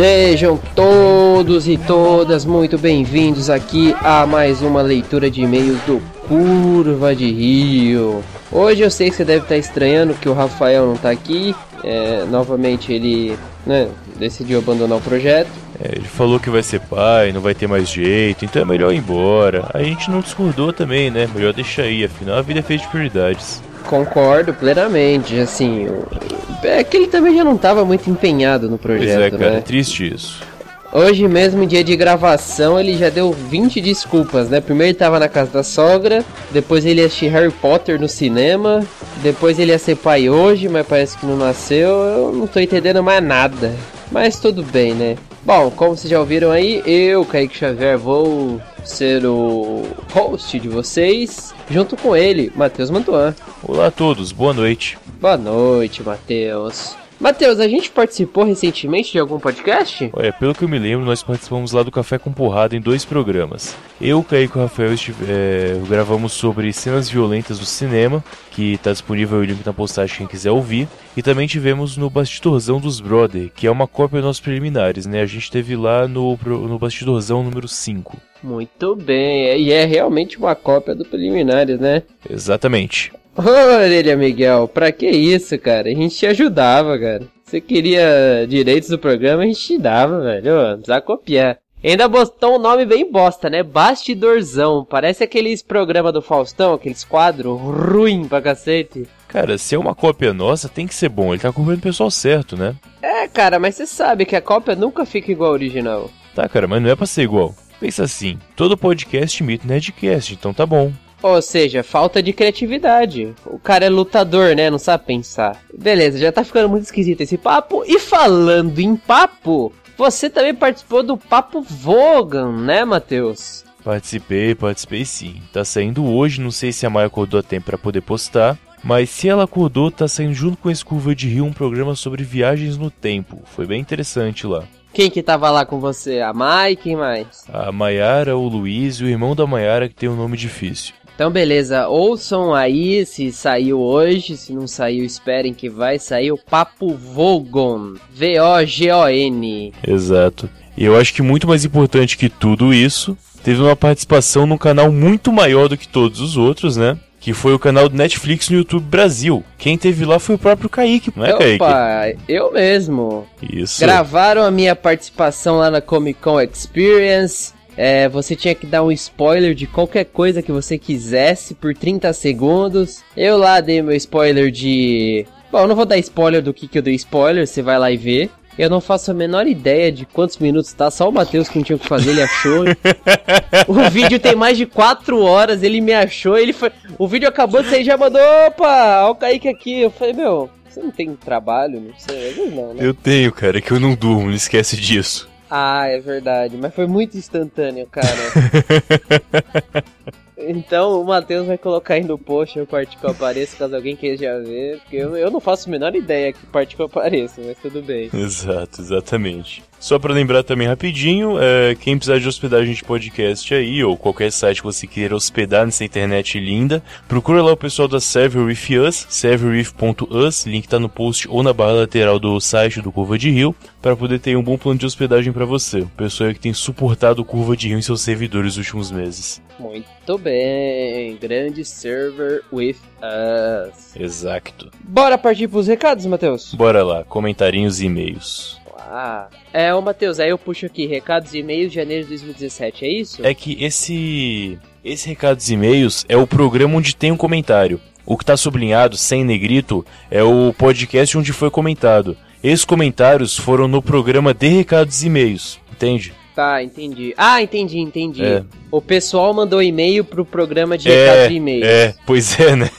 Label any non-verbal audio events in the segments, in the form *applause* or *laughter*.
Sejam todos e todas muito bem-vindos aqui a mais uma leitura de e-mails do Curva de Rio. Hoje eu sei que você deve estar estranhando que o Rafael não está aqui. É, novamente ele né, decidiu abandonar o projeto. É, ele falou que vai ser pai, não vai ter mais jeito, então é melhor ir embora. A gente não discordou também, né? Melhor deixar aí, afinal a vida é feita de prioridades. Concordo plenamente, assim, é que ele também já não estava muito empenhado no projeto, Pois é, cara, né? é triste isso. Hoje mesmo, dia de gravação, ele já deu 20 desculpas, né? Primeiro ele tava na casa da sogra, depois ele ia assistir Harry Potter no cinema, depois ele ia ser pai hoje, mas parece que não nasceu, eu não tô entendendo mais nada. Mas tudo bem, né? Bom, como vocês já ouviram aí, eu, Kaique Xavier, vou ser o host de vocês, junto com ele, Matheus Mantuan. Olá a todos, boa noite. Boa noite, Matheus. Matheus, a gente participou recentemente de algum podcast? Olha, pelo que eu me lembro, nós participamos lá do Café com Porrada em dois programas. Eu, Kaique e o Rafael estive- é, gravamos sobre cenas violentas do cinema, que está disponível o link na postagem quem quiser ouvir. E também tivemos no Bastidorzão dos Brother, que é uma cópia dos nossos preliminares, né? A gente teve lá no, no Bastidorzão número 5. Muito bem, e é realmente uma cópia do Preliminares, né? Exatamente. Ô, Orelha Miguel, pra que isso, cara? A gente te ajudava, cara. Você queria direitos do programa, a gente te dava, velho. Ô, Não precisa copiar. Ainda botou um nome bem bosta, né? Bastidorzão. Parece aqueles programas do Faustão, aqueles quadros ruim pra cacete. Cara, se é uma cópia nossa, tem que ser bom. Ele tá cobrando o pessoal certo, né? É, cara, mas você sabe que a cópia nunca fica igual ao original. Tá, cara, mas não é pra ser igual. Pensa assim, todo podcast imita o Nerdcast, então tá bom. Ou seja, falta de criatividade. O cara é lutador, né? Não sabe pensar. Beleza, já tá ficando muito esquisito esse papo. E falando em papo, você também participou do Papo Vogan, né, Matheus? Participei, participei sim. Tá saindo hoje, não sei se a Maia acordou a tempo pra poder postar. Mas se ela acordou, tá saindo junto com a Escurva de Rio um programa sobre viagens no tempo. Foi bem interessante lá. Quem que tava lá com você? A Mai, quem mais? A Maiara, o Luiz e o irmão da Maiara que tem um nome difícil. Então, beleza, ouçam aí se saiu hoje, se não saiu, esperem que vai sair o Papo Vogon. V-O-G-O-N. Exato. E eu acho que muito mais importante que tudo isso, teve uma participação num canal muito maior do que todos os outros, né? Que foi o canal do Netflix no YouTube Brasil. Quem teve lá foi o próprio Kaique, não é, Kaique? Opa, eu mesmo. Isso. Gravaram a minha participação lá na Comic Con Experience. É, você tinha que dar um spoiler de qualquer coisa que você quisesse por 30 segundos. Eu lá dei meu spoiler de. Bom, eu não vou dar spoiler do que, que eu dei spoiler, você vai lá e vê. Eu não faço a menor ideia de quantos minutos tá, só o Matheus que não tinha o que fazer, ele achou. *laughs* o vídeo tem mais de 4 horas, ele me achou, ele foi. O vídeo acabou, você já mandou, opa, ó o Kaique aqui. Eu falei, meu, você não tem trabalho? Não sei, vezes não, né? Eu tenho, cara, é que eu não durmo, não esquece disso. Ah, é verdade, mas foi muito instantâneo, cara. *laughs* então o Matheus vai colocar aí no post a parte que eu apareço, caso alguém queira ver, porque eu, eu não faço a menor ideia que parte que eu apareço, mas tudo bem. Exato, exatamente. Só pra lembrar também rapidinho, é, quem precisar de hospedagem de podcast aí, ou qualquer site que você queira hospedar nessa internet linda, procura lá o pessoal da Server With Us, serverwith.us, link tá no post ou na barra lateral do site do Curva de Rio, para poder ter um bom plano de hospedagem pra você. O pessoal aí que tem suportado o Curva de Rio em seus servidores nos últimos meses. Muito bem, grande server with us. Exato. Bora partir pros recados, Matheus? Bora lá, comentarinhos e e-mails. Ah, é, ô Matheus, aí eu puxo aqui, recados e e-mails de janeiro de 2017, é isso? É que esse esse recados e e-mails é o programa onde tem um comentário. O que está sublinhado sem negrito é o podcast onde foi comentado. Esses comentários foram no programa de recados e e-mails, entende? Tá, entendi. Ah, entendi, entendi. É. O pessoal mandou e-mail pro programa de É, recados e e-mails. É, pois é, né?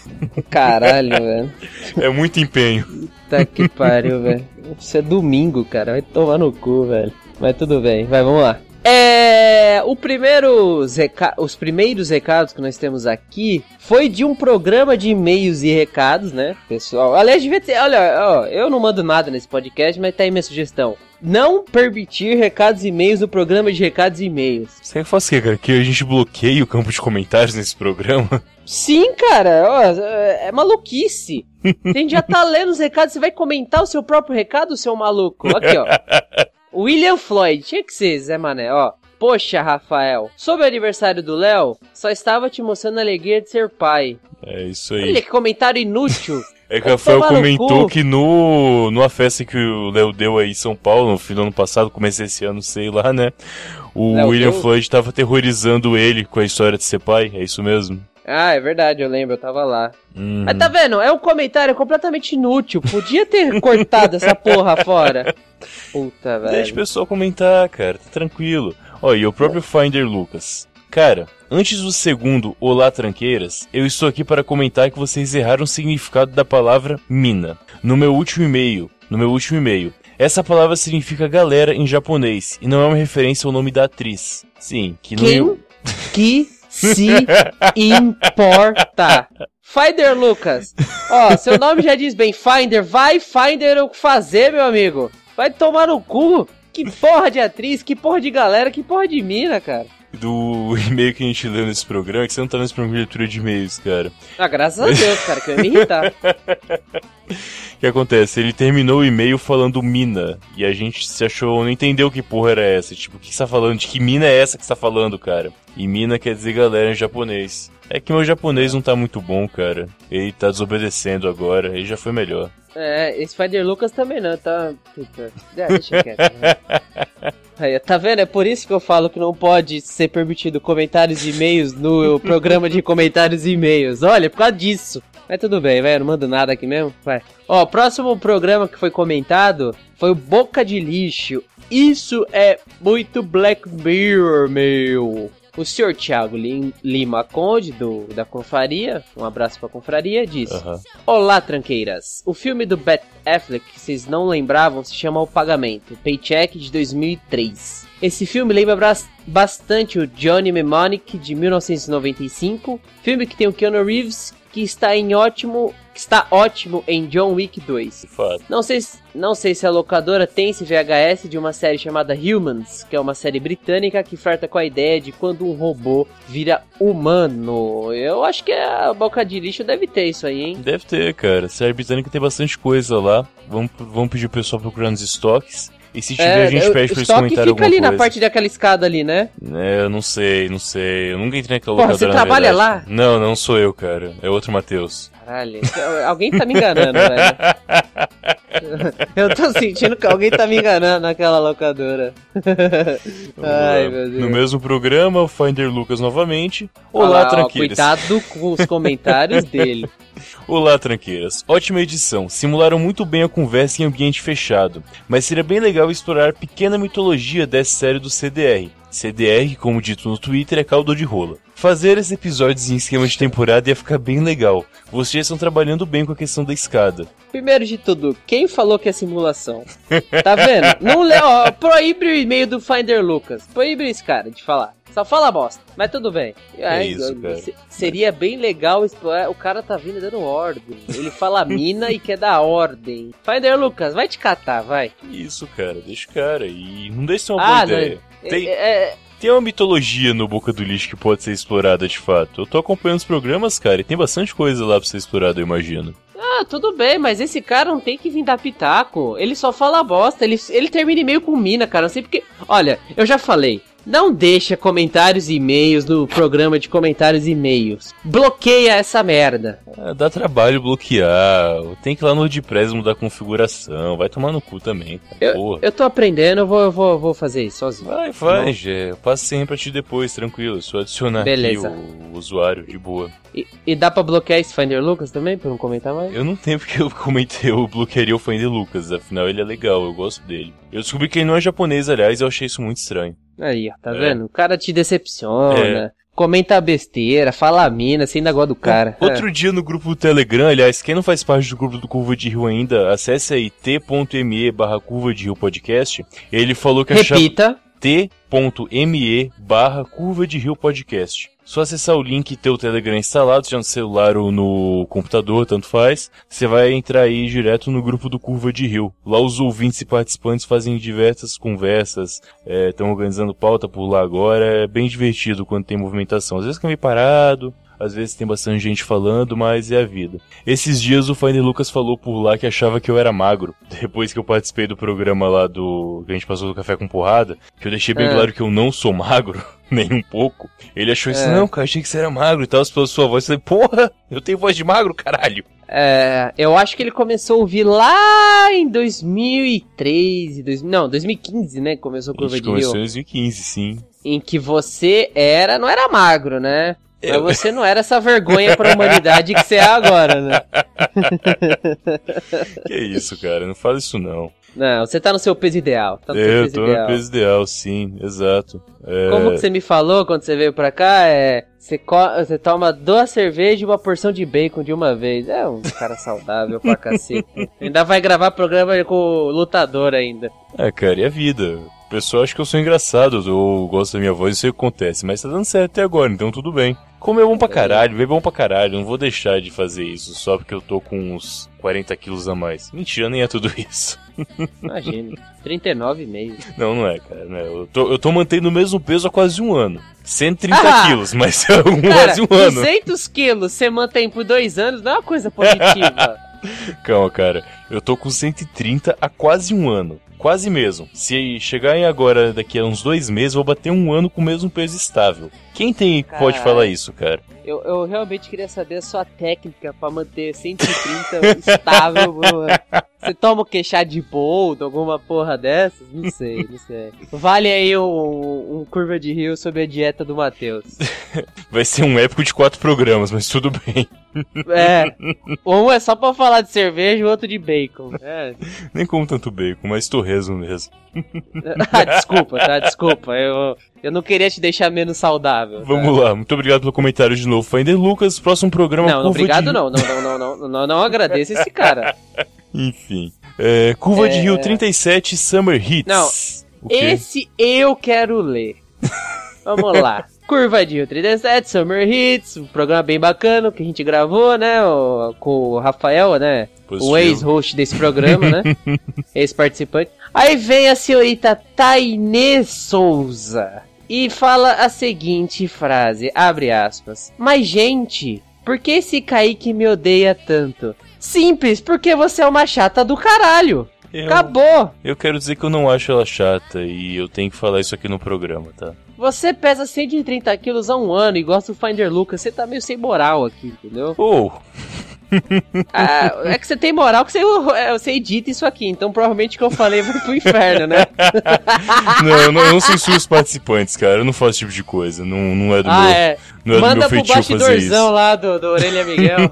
Caralho, *laughs* velho. É muito empenho. Tá que pariu, velho. Isso é domingo, cara. Vai tomar no cu, velho. Mas tudo bem, vai, vamos lá. É. O primeiro reca... Os primeiros recados que nós temos aqui foi de um programa de e-mails e recados, né, pessoal? Aliás, devia ter. Olha, ó, eu não mando nada nesse podcast, mas tá aí minha sugestão. Não permitir recados e e-mails no programa de recados e e-mails. Você faz o que, cara? Que a gente bloqueie o campo de comentários nesse programa? Sim, cara, ó, é maluquice. *laughs* A gente já tá lendo os recados, você vai comentar o seu próprio recado, seu maluco? Aqui, ó. *laughs* William Floyd, tinha que ser, Zé Mané, ó. Poxa, Rafael, sobre o aniversário do Léo, só estava te mostrando a alegria de ser pai. É isso aí. Olha que comentário inútil. *laughs* É que o Rafael comentou que no, numa festa que o Léo deu aí em São Paulo, no fim do ano passado, comecei esse ano, sei lá, né? O Léo William deu... Floyd estava aterrorizando ele com a história de ser pai, é isso mesmo? Ah, é verdade, eu lembro, eu tava lá. Uhum. Mas tá vendo? É um comentário completamente inútil. Podia ter *laughs* cortado essa porra fora. Puta, velho. Deixa o pessoal comentar, cara, tá tranquilo. Ó, e o próprio Finder Lucas. Cara, antes do segundo Olá Tranqueiras, eu estou aqui para comentar que vocês erraram o significado da palavra mina. No meu último e-mail, no meu último e-mail, essa palavra significa galera em japonês e não é uma referência ao nome da atriz. Sim, que Quem meu... que se *laughs* importa? Finder Lucas. Ó, seu nome já diz bem, Finder. Vai, Finder, o que fazer, meu amigo. Vai tomar no cu. Que porra de atriz, que porra de galera, que porra de mina, cara. Do e-mail que a gente leu nesse programa, que você não tá nesse programa de leitura de e-mails, cara. Ah, graças a Deus, cara, que eu ia me irritar. O *laughs* que acontece? Ele terminou o e-mail falando mina. E a gente se achou, não entendeu que porra era essa. Tipo, o que você tá falando? De que mina é essa que você tá falando, cara? E mina quer dizer galera em japonês. É que meu japonês não tá muito bom, cara. Ele tá desobedecendo agora, ele já foi melhor. É, Spider Lucas também não, tá. Puta. É, deixa quieto. Né? *laughs* Aí, tá vendo? É por isso que eu falo que não pode ser permitido comentários e e-mails no programa de comentários e e-mails. Olha, por causa disso. Mas tudo bem, velho, não mando nada aqui mesmo. Vai. Ó, próximo programa que foi comentado foi o Boca de Lixo. Isso é muito Black Mirror, meu. O senhor Thiago Lima Conde, do, da Confraria, um abraço pra Confraria, diz: uhum. Olá, tranqueiras. O filme do Bat Affleck, que vocês não lembravam, se chama O Pagamento, Paycheck de 2003. Esse filme lembra bastante o Johnny Mnemonic de 1995, filme que tem o Keanu Reeves, que está em ótimo está ótimo em John Wick 2. Não sei, não sei se a locadora tem esse VHS de uma série chamada Humans, que é uma série britânica que flerta com a ideia de quando um robô vira humano. Eu acho que a Boca de Lixo deve ter isso aí, hein? Deve ter, cara. A série britânica tem bastante coisa lá. Vamos, vamos pedir o pessoal procurar nos estoques. E se tiver, é, a gente eu, pede pra eles comentarem alguma coisa. fica ali na parte daquela escada ali, né? É, eu não sei, não sei. Eu nunca entrei naquela Porra, locadora, você trabalha lá? Não, não sou eu, cara. É outro Matheus. Caralho, alguém tá me enganando, velho. *laughs* Eu tô sentindo que alguém tá me enganando naquela locadora. Ai, meu Deus. No mesmo programa, o Finder Lucas novamente. Olá, Olá Cuidado com os comentários *laughs* dele. Olá, tranqueiras. Ótima edição. Simularam muito bem a conversa em ambiente fechado, mas seria bem legal explorar a pequena mitologia dessa série do CDR. CDR, como dito no Twitter, é caldo de rola. Fazer esses episódios em esquema de temporada ia ficar bem legal. Vocês estão trabalhando bem com a questão da escada. Primeiro de tudo, quem falou que é simulação? Tá vendo? Não lê, ó, proíbe o e-mail do Finder Lucas. Proíbe esse cara de falar. Só fala bosta. Mas tudo bem. É, isso, cara. Seria bem legal explorar. O cara tá vindo dando ordem. Ele fala mina e quer dar ordem. Finder Lucas, vai te catar, vai. Isso, cara. Deixa o cara. E não deixa uma ah, boa ideia. Não, Tem... é... é tem uma mitologia no Boca do Lixo que pode ser explorada de fato. Eu tô acompanhando os programas, cara, e tem bastante coisa lá pra ser explorada, eu imagino. Ah, tudo bem, mas esse cara não tem que vir dar pitaco. Ele só fala bosta. Ele, ele termina e-mail com mina, cara. Não sei porque. Olha, eu já falei. Não deixa comentários e e-mails no programa de comentários e e-mails. Bloqueia essa merda. É, dá trabalho bloquear. Tem que ir lá no WordPress mudar a configuração. Vai tomar no cu também. Eu, eu tô aprendendo, eu vou, eu vou, vou fazer isso sozinho. Vai, vai, Gê. Eu passo sempre pra ti depois, tranquilo. Só adicionar Beleza. aqui o, o usuário, de boa. E, e, dá pra bloquear esse Finder Lucas também, pra não comentar mais? Eu não tenho porque eu comentei, eu bloquearia o Finder Lucas. Afinal, ele é legal, eu gosto dele. Eu descobri que ele não é japonês, aliás, eu achei isso muito estranho. Aí, ó, tá é. vendo? O cara te decepciona. É. Comenta besteira, fala a mina, você ainda gosta do cara. Outro é. dia no grupo do Telegram, aliás, quem não faz parte do grupo do Curva de Rio ainda, acesse aí t.me barra Curva de Rio Podcast. Ele falou que Repita. achava t.me barra Curva de Rio Podcast. Só acessar o link e ter o Telegram instalado, seja no celular ou no computador, tanto faz. Você vai entrar aí direto no grupo do Curva de Rio. Lá os ouvintes e participantes fazem diversas conversas, estão é, organizando pauta por lá agora. É bem divertido quando tem movimentação. Às vezes fica meio parado, às vezes tem bastante gente falando, mas é a vida. Esses dias o Finder Lucas falou por lá que achava que eu era magro. *laughs* Depois que eu participei do programa lá do. que a gente passou do café com porrada, que eu deixei bem É. claro que eu não sou magro. *laughs* Nem um pouco. Ele achou isso, É. não, cara, achei que você era magro e tal, pela sua voz. Eu falei, porra, eu tenho voz de magro, caralho. É, eu acho que ele começou a ouvir lá em 2013, dois, não, 2015, né? Começou a A Curva gente de começou em Rio. 2015, sim. Em que você era, não era magro, né? Eu- Mas você não era essa vergonha pra humanidade que você é agora, né? *laughs* Que isso, cara, não fala isso não. Não, você tá no seu peso ideal. Tá eu peso tô ideal. no peso ideal, sim, exato. É, Como que você me falou quando você veio pra cá? É. Você, você toma duas cervejas e uma porção de bacon de uma vez. É um cara saudável pra *laughs* cacete. ainda vai gravar programa com o lutador ainda. É, cara, e a vida? O pessoal acha que eu sou engraçado, ou gosta da minha voz, isso aí acontece, mas tá dando certo até agora, então tudo bem. Comer é bom pra caralho, beber é bom pra caralho, não vou deixar de fazer isso só porque eu tô com uns 40 quilos a mais. Mentira, nem é tudo *laughs* isso. Imagina. 39,5. Não, não é, cara, não é. Eu tô, eu tô mantendo o mesmo peso há quase um ano. 130 Ah! quilos, mas *laughs* é um, Cara, quase um ano. 200 quilos você mantém por dois anos não é uma coisa positiva. *laughs* *laughs* Calma, cara. Eu tô com 130 há quase um ano. Quase mesmo. Se chegar em agora, daqui a uns dois meses, eu vou bater um ano com o mesmo peso estável. Quem tem pode Caralho. falar isso, cara? Eu, eu realmente queria saber a sua técnica pra manter 130 *laughs* estável. Bruno. Você toma o que? Chá de boldo, alguma porra dessas? Não sei, não sei. Vale aí um, um curva de rio sobre a dieta do Matheus. *laughs* Vai ser um épico de quatro programas, mas tudo bem. É, um é só pra falar de cerveja e o outro de bacon. É. Nem como tanto bacon, mas torresmo mesmo. *laughs* Ah, desculpa, tá? Desculpa. Eu, eu não queria te deixar menos saudável. tá? Vamos lá, muito obrigado pelo comentário de novo, Finder Lucas. Próximo programa. Não, obrigado de... não. Não, não, não, não, não, não agradeço esse cara. *laughs* Enfim. É, Curva de É. Rio 37 Summer Hits. Não? Esse eu quero ler. *laughs* Vamos lá. Curva de Rio 37, Summer Hits, um programa bem bacana que a gente gravou, né? o- com o Rafael, né? Positivo. O ex-host desse programa, né? *laughs* Ex-participante. Aí vem a senhorita Tainê Souza e fala a seguinte frase, abre aspas. Mas gente, por que esse Kaique me odeia tanto? Simples, porque você é uma chata do caralho. Eu, Acabou. eu quero dizer que eu não acho ela chata e eu tenho que falar isso aqui no programa, tá? Você pesa 130 quilos há um ano e gosta do Finder Lucas, você tá meio sem moral aqui, entendeu? *laughs* Ou, Ah, é que você tem moral que você, é, você edita isso aqui, então provavelmente o que eu falei vai pro inferno, né? *laughs* não, eu não, eu não censuro os participantes, cara. Eu não faço esse tipo de coisa. Não, não é do Ah, meu, é. não é do Manda meu pro feitio fazer isso. bastidorzão lá do, do Orelha Miguel. *laughs*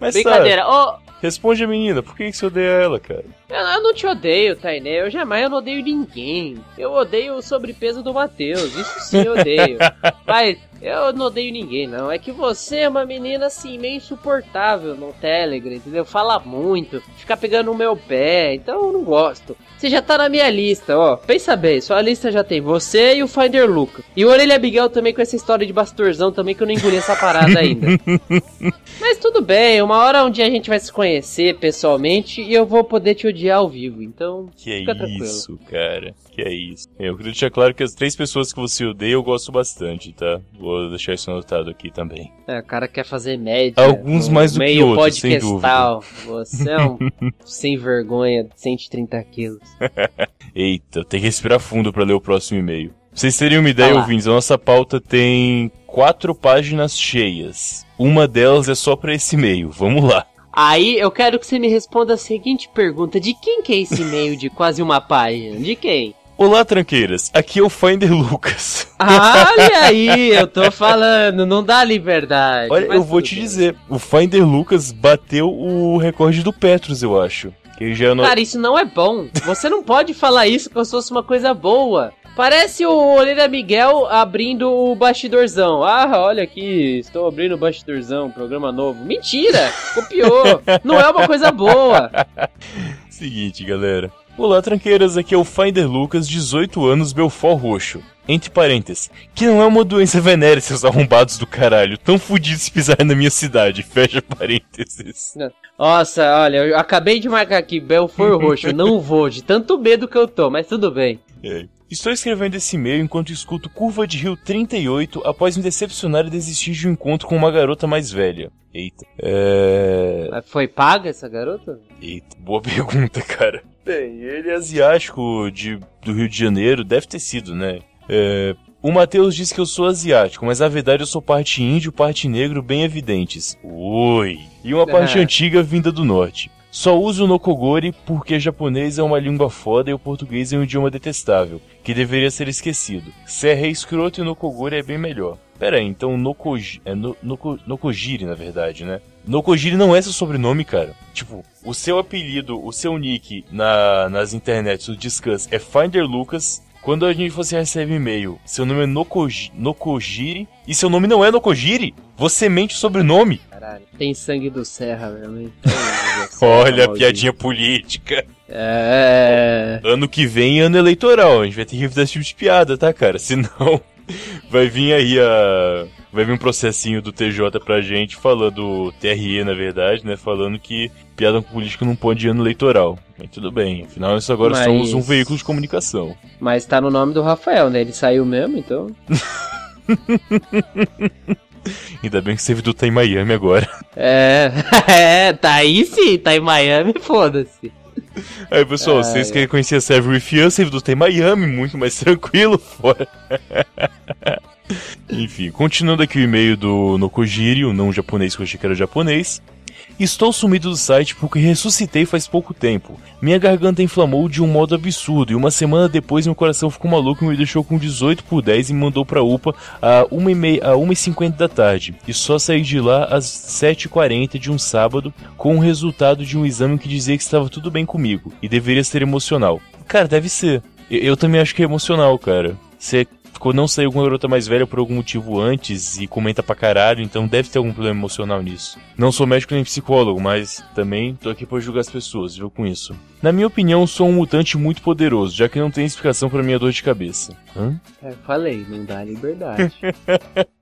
Mas Brincadeira. Ô, responde a menina, por que, você odeia ela, cara? eu, eu não te odeio, Tainé. Eu jamais eu não odeio ninguém. Eu odeio o sobrepeso do Matheus. Isso sim eu odeio. *laughs* Mas eu não odeio ninguém, não. É que você é uma menina assim, meio insuportável no Telegram, entendeu? Fala muito, fica pegando no meu pé, então eu não gosto. Você já tá na minha lista, ó. Pensa bem, sua lista já tem você e o Finder Luca. E o Orelha Miguel também com essa história de bastorzão também que eu não engoli essa parada ainda. *laughs* Mas tudo bem, uma hora um dia a gente vai se conhecer pessoalmente e eu vou poder te odiar ao vivo, então Que é fica tranquilo. isso, cara. Que é isso. Eu queria deixar claro que as três pessoas que você odeia eu gosto bastante, tá? Vou deixar isso anotado aqui também. É, o cara quer fazer média. Alguns mais do que meio outros, sem podcastal. Você é um *laughs* sem vergonha, 130 quilos. *laughs* Eita, tem que respirar fundo pra ler o próximo e-mail. Pra vocês terem uma ideia, lá. ouvintes, a nossa pauta tem quatro páginas cheias. Uma delas é só pra esse e-mail. Vamos lá. Aí eu quero que você me responda a seguinte pergunta: de quem que é esse e-mail de quase uma página? De quem? Olá, tranqueiras. Aqui é o Finder Lucas. Olha *laughs* aí, eu tô falando, não dá liberdade. Olha, eu vou te bem. dizer, o Finder Lucas bateu o recorde do Petros, eu acho. Que já no... Cara, isso não é bom. Você não pode falar isso como se fosse uma coisa boa. Parece o Oleira Miguel abrindo o bastidorzão. Ah, olha aqui, estou abrindo o bastidorzão, programa novo. Mentira! Copiou! Não é uma coisa boa. *laughs* Seguinte, galera. Olá, tranqueiras, aqui é o Finder Lucas, 18 anos, Belfort Roxo. Entre parênteses, que não é uma doença venérea, seus arrombados do caralho. Tão fudidos se pisarem na minha cidade. *laughs* Fecha parênteses. Nossa, olha, eu acabei de marcar aqui Belfort *laughs* Roxo. Não vou, de tanto medo que eu tô, mas tudo bem. É. Estou escrevendo esse e-mail enquanto escuto Curva de Rio 38 após me decepcionar e desistir de um encontro com uma garota mais velha. Eita. É... Foi paga essa garota? Eita, boa *laughs* pergunta, cara. Bem, ele é asiático de, do Rio de Janeiro, deve ter sido, né? É, o Matheus diz que eu sou asiático, mas na verdade eu sou parte índio, parte negro bem evidentes. Oi! E uma *laughs* parte antiga vinda do norte. Só uso o Nokogori porque japonês é uma língua foda e o português é um idioma detestável, que deveria ser esquecido. Serra é escroto e Nokogori é bem melhor. Pera aí, então Nokoji, é no, na verdade, né? Nokojiri não é seu sobrenome, cara. Tipo, o seu apelido, o seu nick na, nas internets, o Discuss, é Finder Lucas quando a gente você recebe e-mail, seu nome é Nokoji, Nokojiri e seu nome não é Nokojiri, você mente o sobrenome. Caralho, tem sangue do Serra mesmo. *laughs* Olha a piadinha política. É. Ano que vem, ano eleitoral. A gente vai ter que evitar esse tipo de piada, tá, cara? Senão, *laughs* vai vir aí a. Vai vir um processinho do TJ pra gente falando, TRE na verdade, né? Falando que piada com política não pode ir ano eleitoral. Mas tudo bem, afinal isso agora Mas... somos um veículo de comunicação. Mas tá no nome do Rafael, né? Ele saiu mesmo, então. *laughs* Ainda bem que o servidor tá em Miami agora. É, *laughs* é, tá aí sim, tá em Miami, foda-se. Aí, pessoal, Ai, vocês querem conhecer a Server with Us, servidor tá em Miami, muito mais *laughs* tranquilo fora. Enfim, continuando aqui o e-mail do Nokojiri, o não japonês que eu achei que era japonês. Estou sumido do site porque ressuscitei faz pouco tempo. Minha garganta inflamou de um modo absurdo e uma semana depois meu coração ficou maluco e me deixou com 18 por 10 e me mandou pra UPA a 1h50 da tarde. E só saí de lá às 7h40 de um sábado com o resultado de um exame que dizia que estava tudo bem comigo e deveria ser emocional. Cara, deve ser. Eu, eu também acho que é emocional, cara. Você não saiu com uma garota mais velha por algum motivo antes e comenta pra caralho, então deve ter algum problema emocional nisso. Não sou médico nem psicólogo, mas também tô aqui pra julgar as pessoas, viu, com isso. Na minha opinião, sou um mutante muito poderoso, já que não tem explicação para minha dor de cabeça. Hã? É, falei, não dá liberdade. *laughs*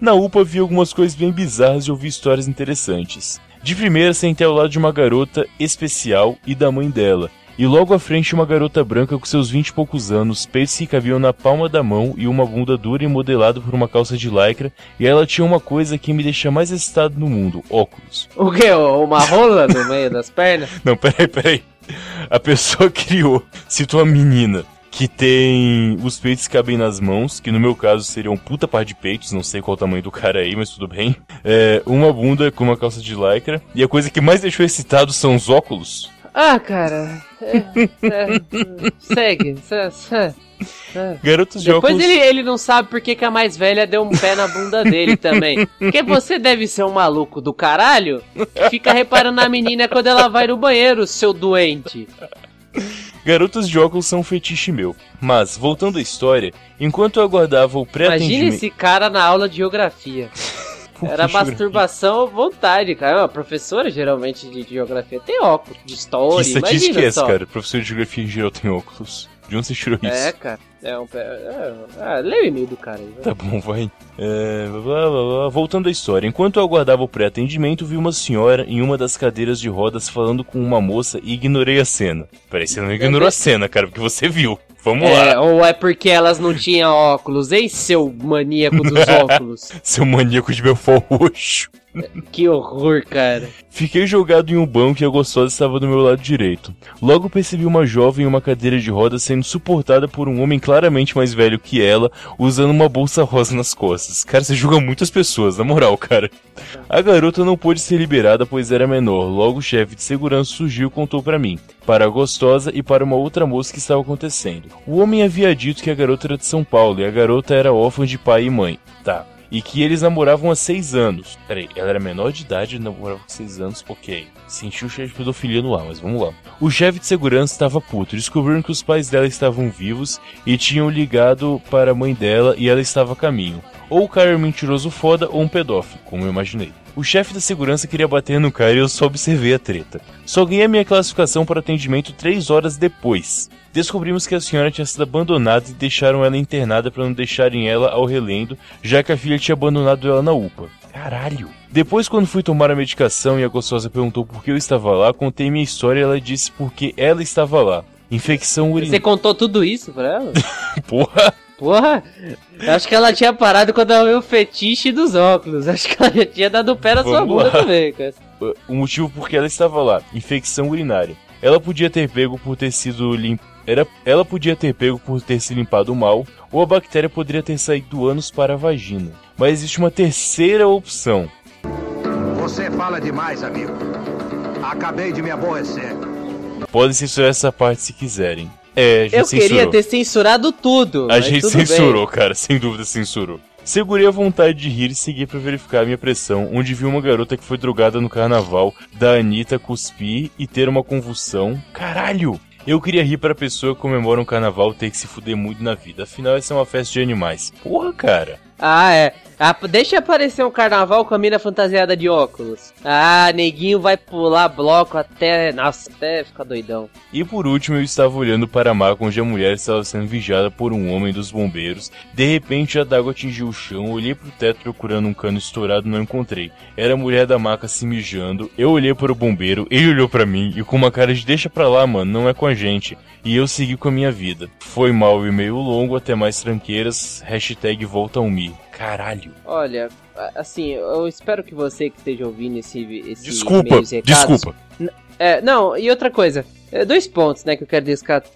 Na UPA vi algumas coisas bem bizarras e ouvi histórias interessantes. De primeira, sentei ao lado de uma garota especial e da mãe dela, e logo à frente uma garota branca com seus vinte e poucos anos, peitos que cabiam na palma da mão e uma bunda dura e modelada por uma calça de lycra, e ela tinha uma coisa que me deixa mais excitado no mundo, óculos. O que? Uma rola no meio das pernas? *laughs* Não, peraí, peraí. A pessoa *laughs* criou, cita uma menina, que tem os peitos que cabem nas mãos, que no meu caso seriam um puta par de peitos, não sei qual o tamanho do cara aí, mas tudo bem. É, uma bunda com uma calça de lycra, e a coisa que mais deixou excitado são os óculos. Ah, cara. É, é, segue. É, Garotos de Depois ele, ele não sabe porque que a mais velha deu um pé na bunda dele também. Porque você deve ser um maluco do caralho que fica reparando na menina quando ela vai no banheiro, seu doente. Garotos de óculos são um fetiche meu. Mas, voltando à história, enquanto eu aguardava o pré-atendimento... Imagina esse cara na aula de geografia. Era masturbação à vontade, cara. A professora, geralmente, de geografia tem óculos, de história, Que estatística é essa, cara? Professor de geografia em geral tem óculos. De onde você tirou isso? É, cara. É um. É, é, lê o e-mail do cara aí. Tá bom, vai. É, blá, blá, blá. Voltando à história. Enquanto eu aguardava o pré-atendimento, vi uma senhora em uma das cadeiras de rodas falando com uma moça e ignorei a cena. Peraí, você não ignorou a cena, cara, porque você viu. Vamos é, lá. Ou é porque elas não tinham óculos, hein, seu maníaco dos *laughs* óculos? seu maníaco de meu *laughs* roxo. Que horror, cara. Fiquei jogado em um banco e a gostosa estava do meu lado direito. Logo percebi uma jovem em uma cadeira de rodas sendo suportada por um homem claramente mais velho que ela, usando uma bolsa rosa nas costas. Cara, você julga muitas pessoas, na moral, cara. A garota não pôde ser liberada pois era menor. Logo o chefe de segurança surgiu e contou para mim, para a gostosa e para uma outra moça que estava acontecendo. O homem havia dito que a garota era de São Paulo e a garota era órfã de pai e mãe. Tá e que eles namoravam há seis anos. Peraí, ela era menor de idade e namorava com seis anos, ok. Sentiu o chefe de pedofilia no ar, mas vamos lá. O chefe de segurança estava puto. Descobriram que os pais dela estavam vivos e tinham ligado para a mãe dela e ela estava a caminho. Ou o cara um mentiroso foda ou um pedófilo, como eu imaginei. O chefe da segurança queria bater no cara e eu só observei a treta. Só ganhei a minha classificação para atendimento três horas depois. Descobrimos que a senhora tinha sido abandonada e deixaram ela internada para não deixarem ela ao relendo, já que a filha tinha abandonado ela na UPA. Caralho! Depois, quando fui tomar a medicação e a gostosa perguntou por que eu estava lá, contei minha história e ela disse porque ela estava lá. Infecção Você urinária. contou tudo isso pra ela? *laughs* Porra! Porra, eu acho que ela tinha parado quando ela viu o fetiche dos óculos. *laughs* Acho que ela já tinha dado o pé na sua Vamos bunda lá. também, cara. O motivo por que ela estava lá, infecção urinária. Ela podia ter pego por ter sido lim... Era... Ela podia ter pego por ter se limpado mal, ou a bactéria poderia ter saído do ânus para a vagina. Mas existe uma terceira opção. Você fala demais, amigo. Acabei de me aborrecer. Podem censurar essa parte se quiserem. É, a gente Eu censurou. queria ter censurado tudo. A gente tudo bem. censurou, cara, sem dúvida censurou. Segurei a vontade de rir e segui pra verificar a minha pressão, onde vi uma garota que foi drogada no carnaval, da Anitta cuspir e ter uma convulsão. Caralho! Eu queria rir pra pessoa que comemora um carnaval ter que se fuder muito na vida, afinal essa é uma festa de animais. Porra, cara! Ah, é. Ah, deixa aparecer um carnaval com a mina fantasiada de óculos. Ah, neguinho vai pular bloco até. Nossa, até ficar doidão. E por último, eu estava olhando para a maca onde a mulher estava sendo vigiada por um homem dos bombeiros. De repente, a d'água atingiu o chão. Olhei pro teto procurando um cano estourado, não encontrei. Era a mulher da maca se mijando. Eu olhei para o bombeiro, ele olhou para mim e com uma cara de deixa pra lá, mano, não é com a gente. E eu segui com a minha vida. Foi mal e meio longo, até mais tranqueiras. Hashtag volta ao Mi. Caralho. Olha, assim, eu espero que você que esteja ouvindo esse. esse Desculpa, recados- desculpa. É, não, e outra coisa. É, dois pontos, né, que eu quero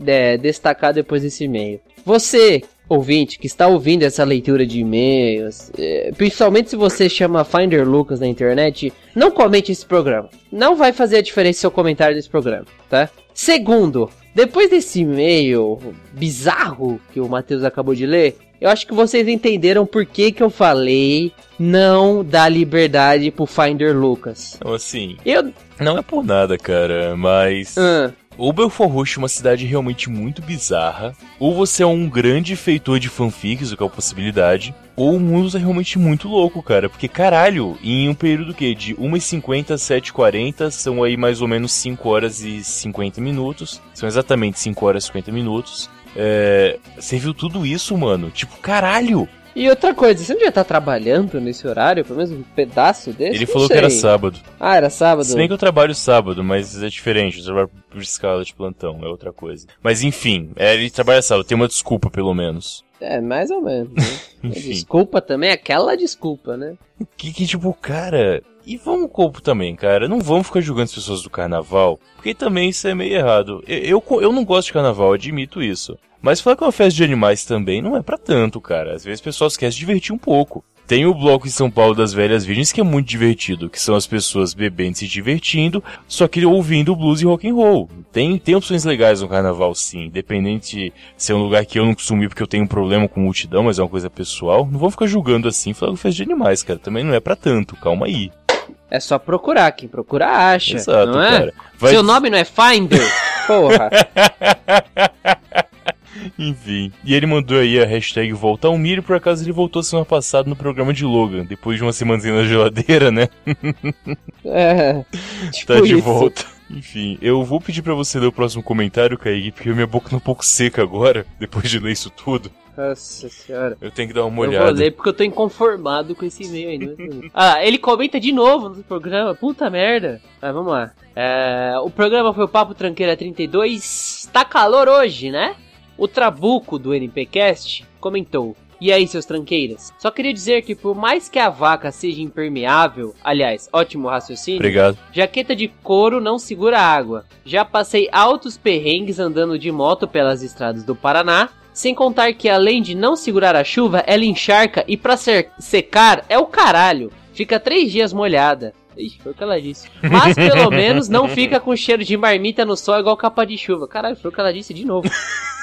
é, destacar depois desse e-mail. Você, ouvinte, que está ouvindo essa leitura de e-mails, é, principalmente se você chama Finder Lucas na internet, não comente esse programa. Não vai fazer a diferença seu comentário desse programa, tá? Segundo, depois desse e-mail bizarro que o Matheus acabou de ler, eu acho que vocês entenderam por que, que eu falei não dar liberdade pro Finder Lucas. Então, assim, Eu. não é por nada, cara, mas. Ah, Ou Belfort Roxo é uma cidade realmente muito bizarra, ou você é um grande feitor de fanfics, o que é uma possibilidade, ou o mundo é realmente muito louco, cara. Porque, caralho, em um período que de 1h50 a 7h40, são aí mais ou menos 5 horas e 50 minutos. São exatamente 5 horas e 50 minutos. É, você viu tudo isso, mano? Tipo, caralho! E outra coisa, você não já tá trabalhando nesse horário, pelo menos um pedaço desse? Ele Não falou que era sei. sábado. Ah, era sábado. Se bem que eu trabalho sábado, mas é diferente. Eu trabalho por escala de plantão, é outra coisa. Mas enfim, é, ele trabalha sábado, tem uma desculpa pelo menos. É, mais ou menos. Né? *laughs* Desculpa também, aquela desculpa, né? Que, que tipo, cara. E vamos corpo também, cara. Não vamos ficar julgando as pessoas do carnaval, porque também isso é meio errado. Eu, eu, eu não gosto de carnaval, admito isso. Mas falar que é uma festa de animais também não é pra tanto, cara. Às vezes o pessoal quer se divertir um pouco. Tem o bloco em São Paulo das Velhas Virgens que é muito divertido, que são as pessoas bebendo e se divertindo, só que ouvindo blues e rock and roll. Tem, tem opções legais no carnaval, sim, independente se é um lugar que eu não costumo ir porque eu tenho um problema com multidão, mas é uma coisa pessoal. Não vamos ficar julgando assim, falando que é festa de animais, cara. Também não é pra tanto, calma aí. É só procurar, quem procura acha. Exato, não é? cara. Vai- Seu nome não é Finder? *laughs* Porra. Enfim. E ele mandou aí a hashtag volta ao por acaso ele voltou semana passada no programa de Logan, depois de uma semanazinha na geladeira, né? É. *laughs* Tipo Tá de isso. volta. Enfim, eu vou pedir pra você ler o próximo comentário, Kaique, porque minha boca tá um pouco seca agora, *laughs* depois de ler isso tudo. Nossa senhora. Eu tenho que dar uma Eu vou olhada. ler porque eu tô inconformado com esse e-mail ainda. *laughs* ah, ele comenta de novo no programa. Puta merda. Ah, vamos lá. É, o programa foi o Papo Tranqueira 32. Tá calor hoje, né? O Trabuco do NPcast comentou. E aí, seus tranqueiras? Só queria dizer que por mais que a vaca seja impermeável, aliás, ótimo raciocínio, Obrigado. Jaqueta de couro não segura água. Já passei altos perrengues andando de moto pelas estradas do Paraná. Sem contar que além de não segurar a chuva, ela encharca e pra secar é o caralho. Fica três dias molhada. Ixi, foi o que ela disse. Mas pelo *laughs* menos não fica com cheiro de marmita no sol igual capa de chuva. Caralho, foi o que ela disse de novo. *laughs*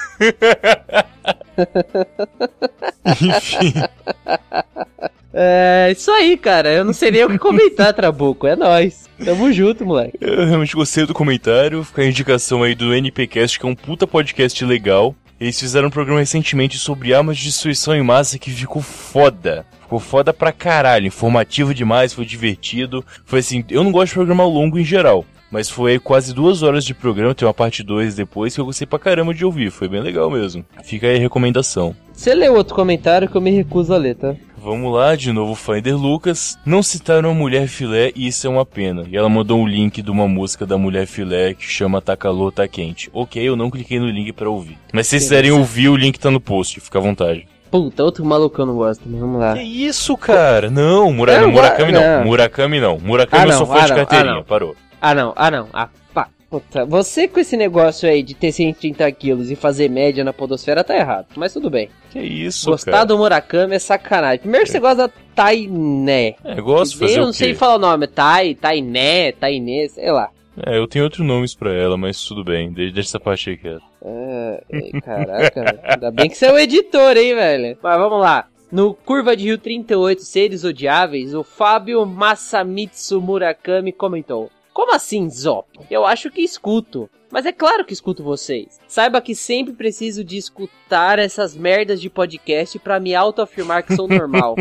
Enfim. *laughs* É isso aí, cara. Eu não sei nem o que comentar, Trabuco. É nóis. Tamo junto, moleque. Eu realmente gostei do comentário. Fica a indicação aí do NPcast, que é um puta podcast legal. Eles fizeram um programa recentemente sobre armas de destruição em massa que ficou foda. Ficou foda pra caralho. Informativo demais, foi divertido. Foi assim, eu não gosto de programa longo em geral. Mas foi quase duas horas de programa, tem uma parte 2 depois que eu gostei pra caramba de ouvir. Foi bem legal mesmo. Fica aí a recomendação. Você leu outro comentário que eu me recuso a ler, tá? vamos lá, de novo Finder Lucas. Não citaram a Mulher Filé e isso é uma pena. E ela mandou um link de uma música da Mulher Filé que chama Tá Calor, Tá Quente. Ok, eu não cliquei no link para ouvir. Mas se vocês quiserem ouvir, o link tá no post, fica à vontade. Puta, outro maluco que eu não gosto também, vamos lá. Que isso, cara? Não, Mura... não Murakami não. não. Murakami não. Murakami ah, não. eu sou fã ah, de carteirinha, ah, parou. Ah não, ah não, ah pá. Puta, você com esse negócio aí de ter 130 quilos e fazer média na podosfera tá errado, mas tudo bem. Que isso, Gostar cara. do Murakami é sacanagem. Primeiro é. você gosta da Tainé. É, gosto de fazer Eu não sei falar o nome, Tai, Tainé, Tainê, sei lá. É, eu tenho outros nomes pra ela, mas tudo bem, deixa essa parte aí quieto. É, caraca, *laughs* ainda bem que você é o editor, hein, velho. Mas vamos lá. No Curva de Rio 38, Seres Odiáveis, o Fábio Masamitsu Murakami comentou. Como assim, Zop? Eu acho que escuto. Mas é claro que escuto vocês. Saiba que sempre preciso de escutar essas merdas de podcast para me autoafirmar que sou normal.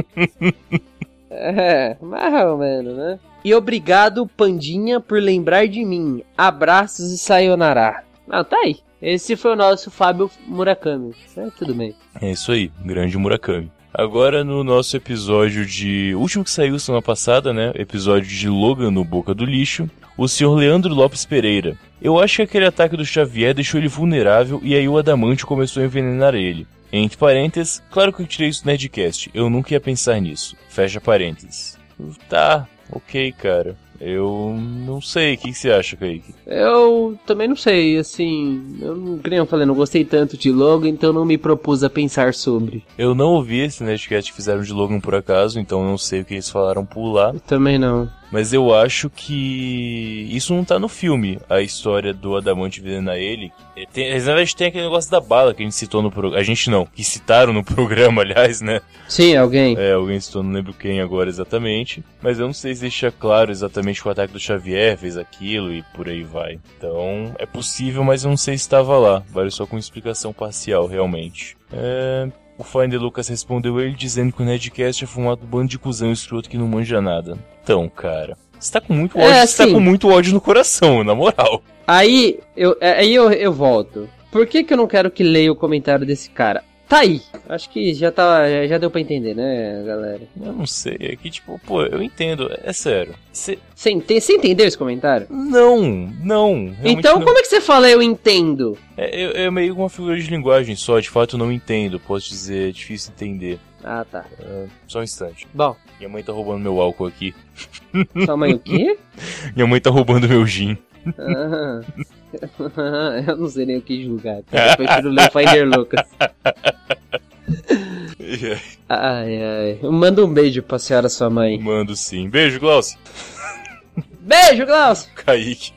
*laughs* é, mais ou menos, né? E obrigado, Pandinha, por lembrar de mim. Abraços e sayonara. Ah, tá aí. Esse foi o nosso Fábio Murakami. É, tudo bem. É isso aí, grande Murakami. Agora no nosso episódio de. último que saiu semana passada, né? Episódio de Logan no Boca do Lixo. O senhor Leandro Lopes Pereira. Eu acho que aquele ataque do Xavier deixou ele vulnerável e aí o Adamante começou a envenenar ele. Entre parênteses, claro que eu tirei isso do Nerdcast. Eu nunca ia pensar nisso. Fecha parênteses. Tá, ok, cara. Eu não sei, o que, que, você acha, Kaique? Eu também não sei, assim, eu eu falei, não gostei tanto de Logan, então não me propus a pensar sobre. Eu não ouvi esse Nerdcast que fizeram de Logan por acaso, então não sei o que eles falaram por lá. Eu também não. Mas eu acho que isso não tá no filme, a história do Adamante envenenar ele. Tem, na verdade tem aquele negócio da bala que a gente citou no programa. A gente não, que citaram no *laughs* programa, aliás, né? Sim, alguém. É, alguém citou, não lembro quem agora exatamente. Mas eu não sei se deixa claro exatamente que o ataque do Xavier fez aquilo e por aí vai. Então, é possível, mas eu não sei se estava lá. Vale só com explicação parcial, realmente. É... O Finder Lucas respondeu ele dizendo que o Nedcast é fumado bando de cuzão escroto que não manja nada. Então, cara, você tá com muito é, ódio, é, assim, tá com muito ódio no coração, na moral. Aí eu, é, aí eu, eu volto. Por que, que eu não quero que leia o comentário desse cara? Tá aí. Acho que já tá, já deu para entender, né, galera? Eu não sei, é que tipo, pô, eu entendo, é sério. Você entendeu esse comentário? Não, não. Então não. como é que você fala eu entendo? É, é, é meio uma figura de linguagem só, de fato eu não entendo, posso dizer, é difícil entender. Ah, tá. É, só um instante. Bom. Minha mãe tá roubando meu álcool aqui. Sua mãe o quê? *laughs* Minha mãe tá roubando meu gin. Ah, *laughs* eu não sei nem o que julgar. Eu *laughs* prefiro ler Finder Lucas. ai, ai. Manda um beijo pra senhora sua mãe. Mando sim. Beijo, Glaucio. Beijo, Glaucio. *laughs* Kaique.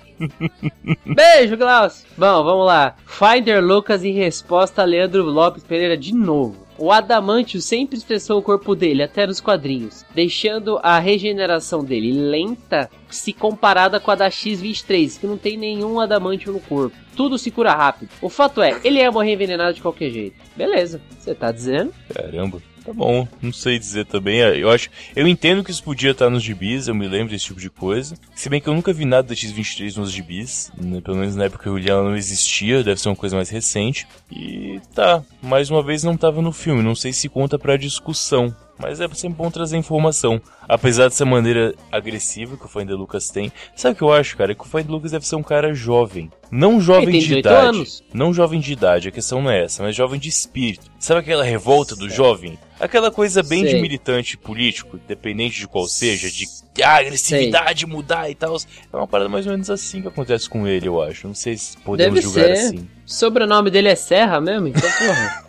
Beijo, Glaucio. Bom, vamos lá. Finder Lucas em resposta a Leandro Lopes Pereira de novo. O Adamantio sempre expressou o corpo dele até nos quadrinhos, deixando a regeneração dele lenta se comparada com a da X-23, que não tem nenhum Adamantio no corpo. Tudo se cura rápido. O fato é, ele ia morrer envenenado de qualquer jeito. Beleza, você tá dizendo? Caramba. Tá bom, não sei dizer também. É, eu acho. Eu entendo que isso podia estar nos gibis, eu me lembro desse tipo de coisa. Se bem que eu nunca vi nada da X23 nos gibis. Né? Pelo menos na época que ela não existia, deve ser uma coisa mais recente. E tá, mais uma vez não tava no filme, não sei se conta pra discussão. Mas é sempre bom trazer informação. Apesar dessa maneira agressiva que o Find Lucas tem. Sabe o que eu acho, cara? É que o Find Lucas deve ser um cara jovem. Não jovem de idade. Anos. Não jovem de idade, a questão não é essa, mas jovem de espírito. Sabe aquela revolta do jovem? Aquela coisa bem Sei. de militante político, independente de qual seja, de ah, agressividade, Sei. mudar e tal. É uma parada mais ou menos assim que acontece com ele, eu acho. Não sei se podemos Deve julgar ser. assim. O sobrenome dele é Serra mesmo? Então, porra.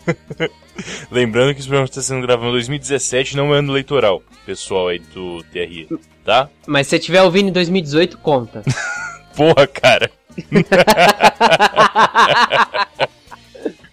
*laughs* Lembrando que esse programa está sendo gravado em 2017, não é ano eleitoral, pessoal aí do TRI, tá? Mas se tiver ouvindo em 2018, conta. *laughs* Porra, cara. *laughs*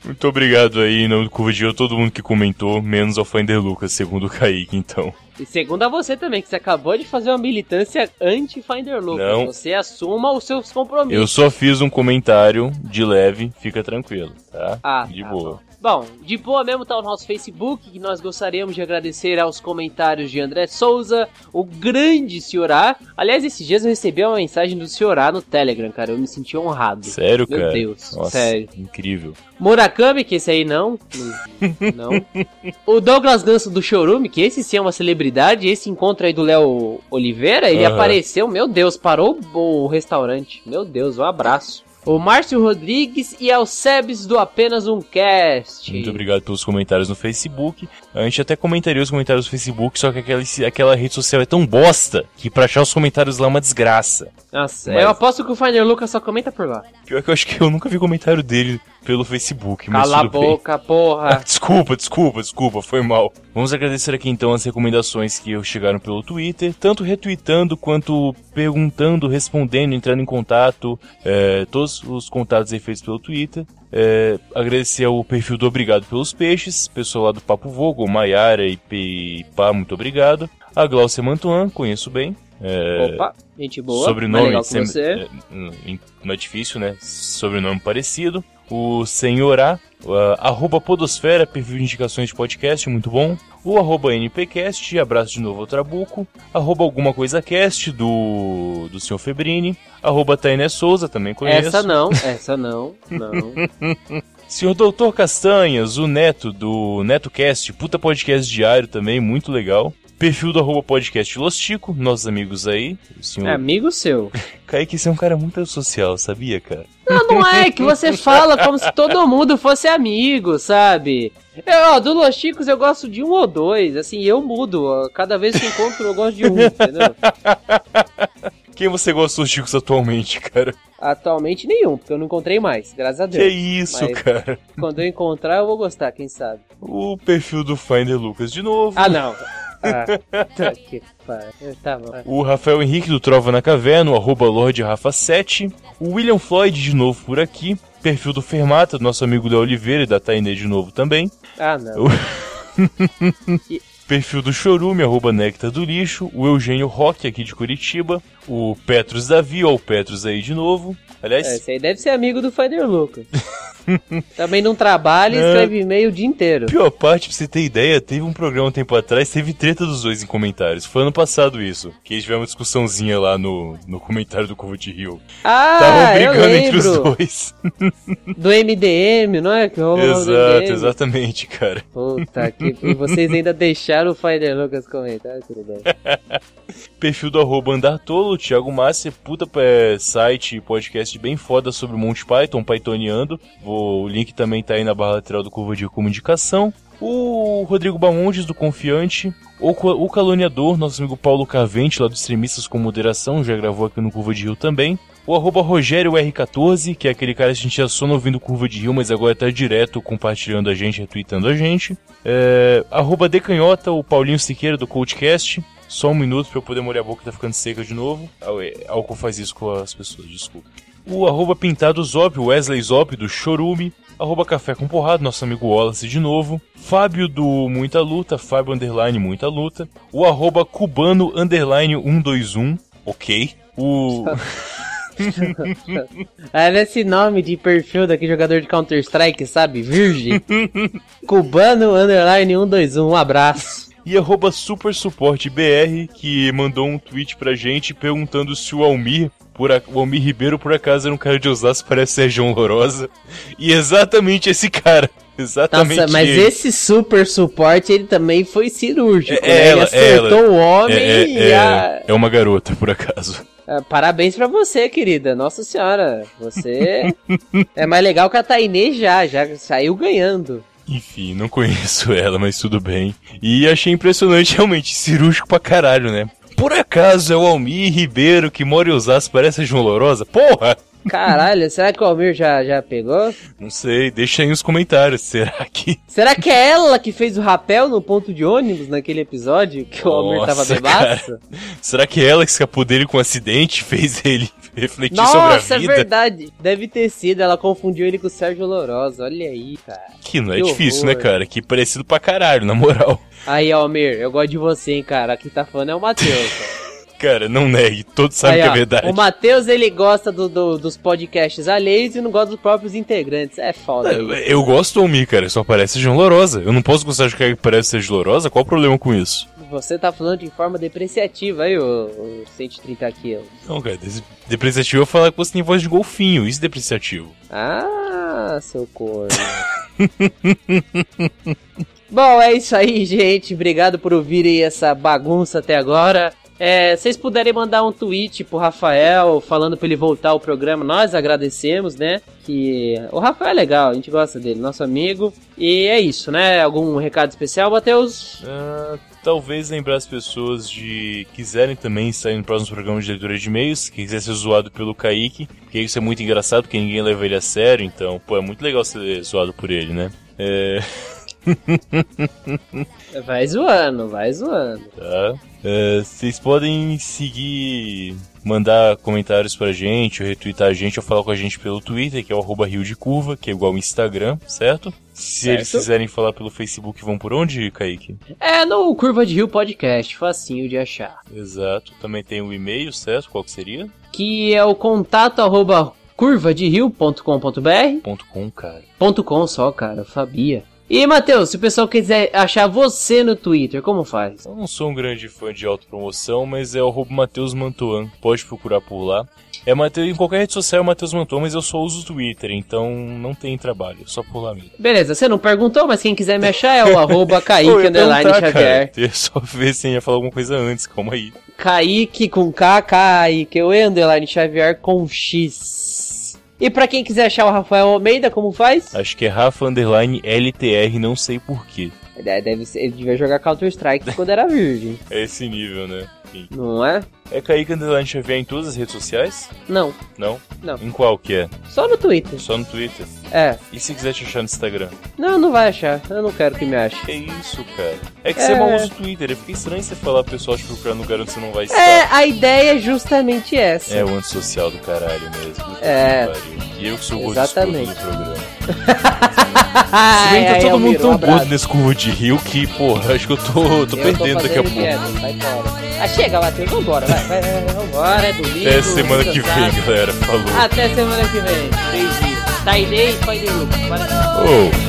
Muito obrigado aí, no Curva de todo mundo que comentou, menos ao Finder Lucas, segundo o Kaique, então. E segundo a você também, que você acabou de fazer uma militância anti-Finder Lucas. Não. Você assuma os seus compromissos. Eu só fiz um comentário de leve, fica tranquilo, tá? Ah, de tá boa. Bom. Bom, de boa mesmo tá o nosso Facebook, que nós gostaríamos de agradecer aos comentários de André Souza, o grande Senhorá. Aliás, esses dias eu recebi uma mensagem do Senhorá no Telegram, cara. Eu me senti honrado. Sério, Meu cara? Deus, Nossa, sério. Incrível. Murakami, que esse aí não. Não. *laughs* o Douglas Ganso do Chorume, que esse sim é uma celebridade. Esse encontro aí do Léo Oliveira, ele Aham. apareceu, meu Deus, parou o restaurante. Meu Deus, um abraço. O Márcio Rodrigues e ao Sebes do Apenas Um Cast. Muito obrigado pelos comentários no Facebook. A gente até comentaria os comentários no Facebook, só que aquela, aquela rede social é tão bosta que pra achar os comentários lá é uma desgraça. Nossa, Mas- eu aposto que o Finer Lucas só comenta por lá. Pior que eu acho que eu nunca vi comentário dele pelo Facebook, mas Cala a boca, porra. *laughs* desculpa, desculpa, desculpa, foi mal. Vamos agradecer aqui então as recomendações que chegaram pelo Twitter, tanto retweetando quanto perguntando, respondendo, entrando em contato, é, todos os contatos aí feitos pelo Twitter. É, agradecer ao perfil do Obrigado pelos Peixes, pessoal lá do Papo Vogo, Maiara e Pá, muito obrigado. A Glaucia Mantuan, conheço bem. É, Opa, gente boa. mais sobrenome sem- você. é, hum, não é difícil, né? Sobrenome parecido. O Senhorá, uh, arroba Podosfera, perfil de indicações de podcast, muito bom. O arroba NPcast, abraço de novo ao Trabuco. Arroba Alguma Coisa Cast, do, do Sr. Febrini. Arroba Tainé Souza, também conheço. Essa não, essa não, não. *laughs* Senhor Doutor Castanhas, o Neto, do NetoCast, puta podcast diário também, muito legal. Perfil do arroba podcast Lostico, nossos amigos aí. O senhor É amigo seu. *laughs* Kaique, você é um cara muito social, sabia, cara? Não, não é que você fala como se todo mundo fosse amigo, sabe? Eu, ó, do Los Chicos eu gosto de um ou dois, assim, eu mudo. ó, Cada vez que encontro eu gosto de um, entendeu? *laughs* Quem você gosta dos Chicos atualmente, cara? Atualmente nenhum, porque eu não encontrei mais, graças a Que Deus. isso, mas- cara? Quando eu encontrar eu vou gostar, quem sabe. O perfil do Finder Lucas de novo. Ah, não. Ah, tá que. Tá bom. O Rafael Henrique do Trova na Caverna, o arroba Lorde Rafa 7. O William Floyd de novo por aqui. Perfil do Fermata, do nosso amigo Léo Oliveira e da Tainê de novo também. Ah, não. *laughs* Perfil do Chorume, arroba Néctar do Lixo. O Eugênio Roque aqui de Curitiba. O Petros Davi, ó, o Petros aí de novo. Aliás, É, Esse aí deve ser amigo do Finder Lucas. *laughs* Também não trabalha e escreve e-mail o dia inteiro. Pior parte, pra você ter ideia, teve um programa um tempo atrás, teve treta dos dois em comentários. Foi ano passado isso. Que tiveram uma discussãozinha lá no, no comentário do Curva de Rio. Estavam Ah, eu brigando entre os dois. *laughs* Do MDM, não é? Que rolou Exato, exatamente, cara. Puta que... E vocês ainda deixaram o Finder Lucas comentar, tudo bem. *laughs* Perfil do arroba Andartolo, Thiago Massa, puta é, site e podcast bem foda sobre o Monty Python, Pythoniando. Vou, o link também tá aí na barra lateral do Curva de como indicação. O Rodrigo Bamondes, do Confiante. O, o Caluniador, nosso amigo Paulo Cavente, lá do Extremistas com Moderação, já gravou aqui no Curva de Rio também. O arroba Rogério R14, que é aquele cara que a gente já não ouvindo Curva de Rio, mas agora tá direto compartilhando a gente, retweetando a gente. É, arroba Decanhota, o Paulinho Siqueira, do Coachcast. Só um minuto pra eu poder molhar a boca, tá ficando seca de novo. Ah, é, Álcool faz isso com as pessoas, desculpa. O arroba Pintado Zop, Wesley Zop, do Chorume. Arroba Café com Porrada, nosso amigo Wallace de novo. Fábio do Muita Luta, Fábio Underline Muita Luta. O arroba Cubano Underline 121, ok. O... *laughs* Ah, esse nome de perfil daquele jogador de Counter-Strike, sabe? Virgem. *laughs* Cubano Underline 121, um abraço. E arroba Super Suporte BR, que mandou um tweet pra gente perguntando se o Almir, por o Almir Ribeiro, por acaso era um cara de Osasco, parece ser João Lourosa. E exatamente esse cara. *laughs* Exatamente Nossa, mas ele. esse super suporte, ele também foi cirúrgico, É né? ela, ele acertou ela. o homem É, é, e é, a... é uma garota, por acaso. Ah, Parabéns pra você, querida. Nossa senhora, você *laughs* é mais legal que a Tainê já, já saiu ganhando. Enfim, não conheço *laughs* ela, mas tudo bem. E achei impressionante, realmente, cirúrgico pra caralho, né? Por acaso é o Almir Ribeiro que mora em Osasco, parece a João Lourosa? Porra! Caralho, será que o Almir já, já pegou? Não sei, deixa aí nos comentários, *laughs* será que... Será que é ela que fez o rapel no ponto de ônibus naquele episódio que o Almir tava Nossa, bebaço? Será que ela que escapou dele com um acidente fez ele *laughs* refletir sobre Nossa, a é vida? verdade. Deve ter sido, ela confundiu ele com o Sérgio Lourosa. Olha aí, cara. Que não é Que difícil, horror. né, cara? Que parecido pra caralho, na moral. Aí, Almir, eu gosto de você, hein, cara. Aqui tá falando é o Matheus. cara. *laughs* Cara, não negue, todos sabem Aí, que é verdade. O Matheus, ele gosta do, do- dos podcasts alheios e não gosta dos próprios integrantes. É foda. É, Eu gosto do Almir, cara, só parece João Lorosa. Eu não posso gostar de quem parece ser Lorosa? Qual o problema com isso? Você tá falando de forma depreciativa aí, ô, ô 130 quilos. Não, cara, depreciativo é falar que você tem voz de golfinho, isso é depreciativo. Ah, seu corno. *laughs* Bom, é isso aí, gente. Obrigado por ouvirem essa bagunça até agora. É, vocês puderem mandar um tweet pro Rafael falando pra ele voltar ao programa, nós agradecemos, né? Que o Rafael é legal, a gente gosta dele, nosso amigo. E é isso, né? Algum recado especial, Matheus? Ah, talvez lembrar as pessoas de quiserem também estar no próximo programa de leitura de e-mails, que quiser ser zoado pelo Kaique, porque isso é muito engraçado, porque ninguém leva ele a sério, então, pô, é muito legal ser zoado por ele, né? É. *laughs* *laughs* Vai zoando, vai zoando. Tá. É, Vocês podem seguir, mandar comentários pra gente, ou retweetar a gente, ou falar com a gente pelo Twitter, que é o arroba Rio de Curva, que é igual ao Instagram, certo? Se Certo. eles quiserem falar pelo Facebook, vão por onde, Kaique? É no Curva de Rio Podcast, facinho de achar. Exato. Também tem o e-mail, certo? Qual que seria? Que é o contato arroba curvaderio.com.br Ponto .com, cara. Ponto .com só, cara, eu sabia. E, Matheus, se o pessoal quiser achar você no Twitter, como faz? Eu não sou um grande fã de autopromoção, mas é o Matheus Mantuan. Pode procurar por lá. É Mateus, em qualquer rede social é Matheus Mantuan, mas eu só uso o Twitter, então não tem trabalho, só por lá mesmo. Beleza, você não perguntou, mas quem quiser me achar é o *laughs* arroba Kaique Underline Xavier. cara. Só ver se ia falar alguma coisa antes, calma aí. Kaique com K, Kaique, o Underline Xavier com X. E pra quem quiser achar o Rafael Almeida, como faz? Acho que é Rafa Underline LTR, não sei porquê. É, Deve ser, ele devia jogar Counter Strike quando era virgem, É esse nível, né? Enfim. não é? É Kaique Underline Xavier em todas as redes sociais? Não, Não? Não. Em qual que é? só no Twitter. Só no Twitter? É, E se quiser te achar no Instagram? não, não vai achar, eu não quero que me ache. Que isso, cara? É que É. você mal usa o Twitter, fica estranho você falar pro pessoal te procurar no lugar onde você não vai estar. É, a ideia é justamente essa. É o antissocial do caralho mesmo. É. E eu que sou o Exatamente. do programa. *laughs* Se bem que tá todo mundo tão gordo nesse curvo de rio que, porra, acho que eu tô, tô perdendo daqui a pouco. Sai fora. Ah, chega, Matheus, vambora, vai, vai, vai, vai, vambora, é domingo. Até semana que vem, galera. Falou. Até semana que vem. Dias. Tá aí, Pai de Luke. Oh.